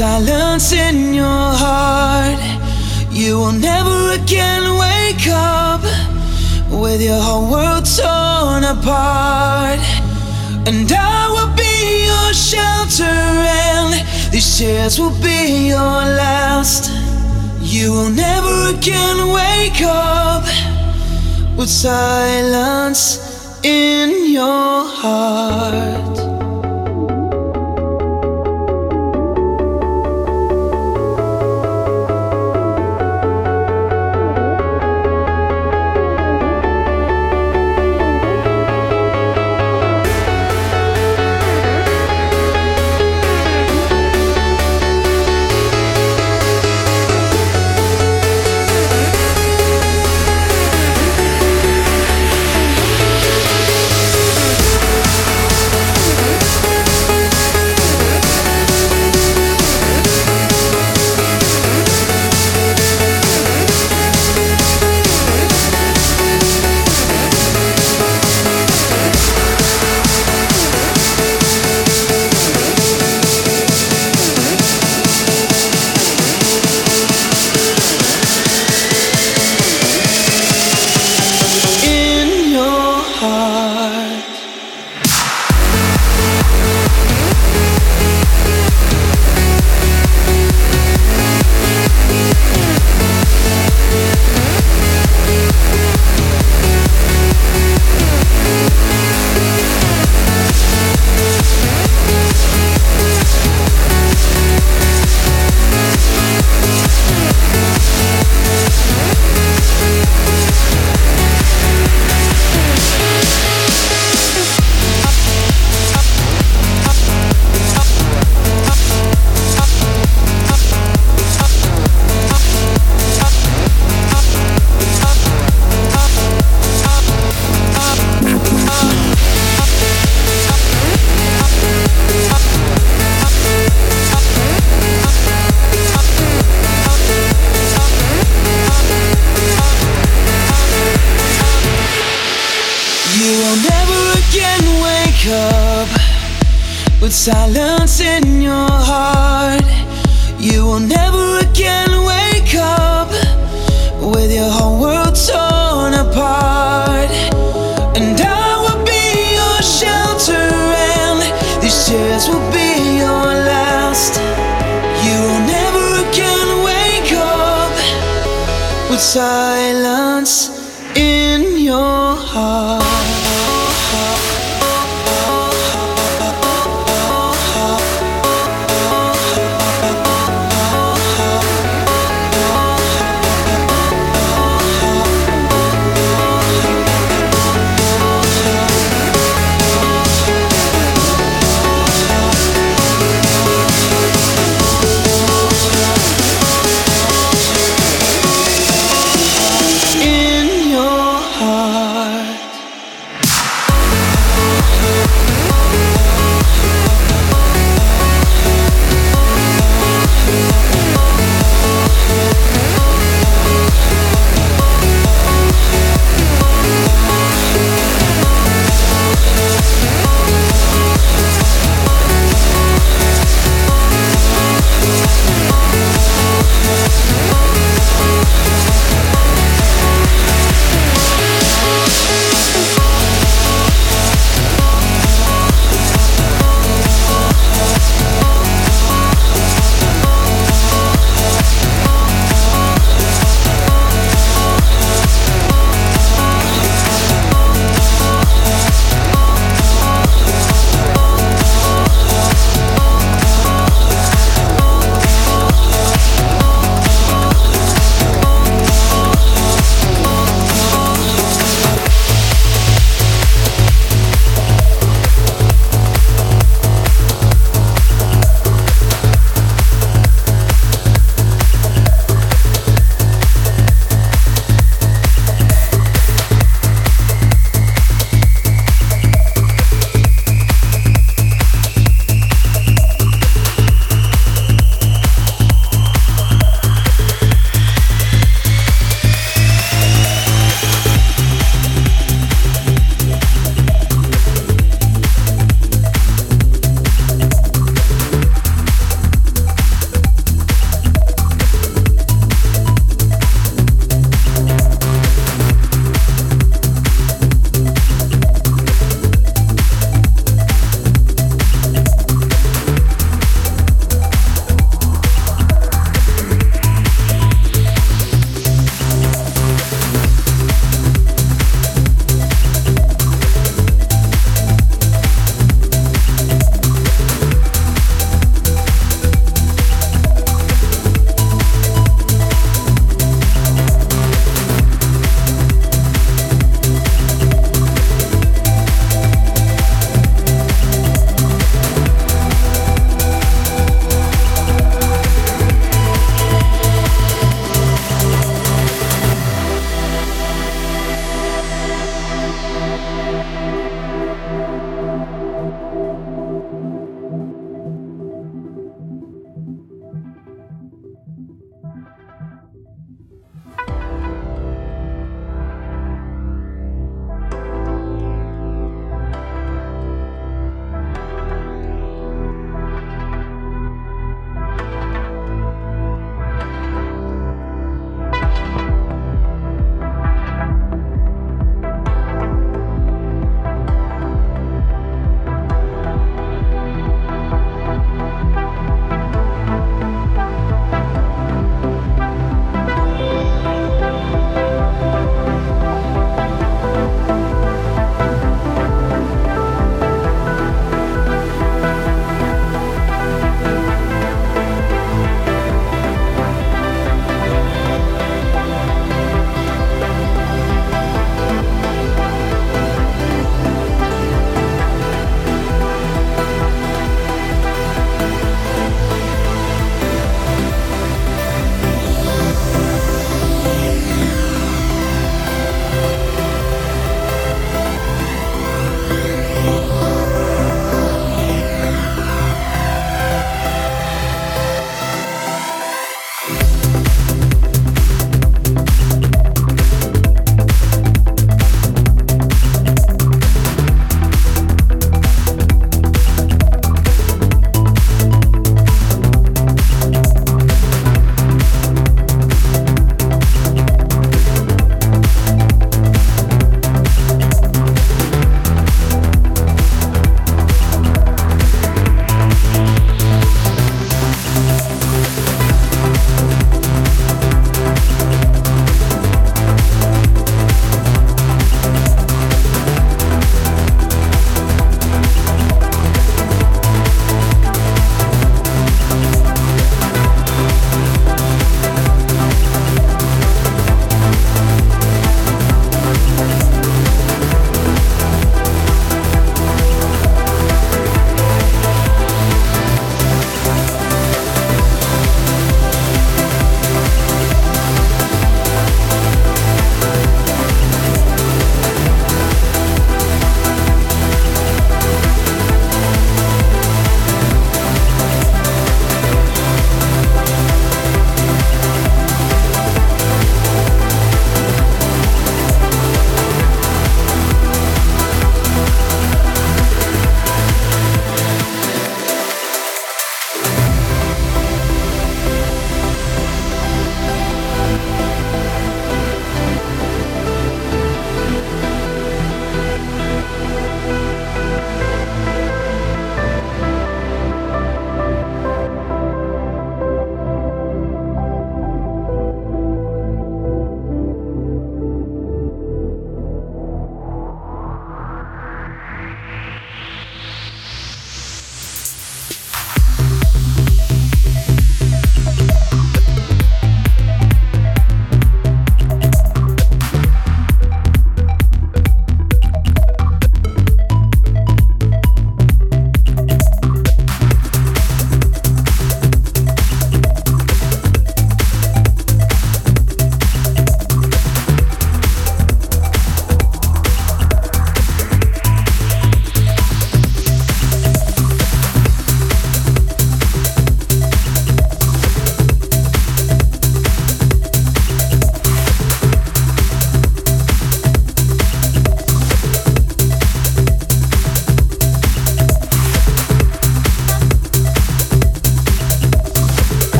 silence in your heart. You will never again wake up with your whole world torn apart. And I will be your shelter, and these tears will be your last. You will never again wake up with silence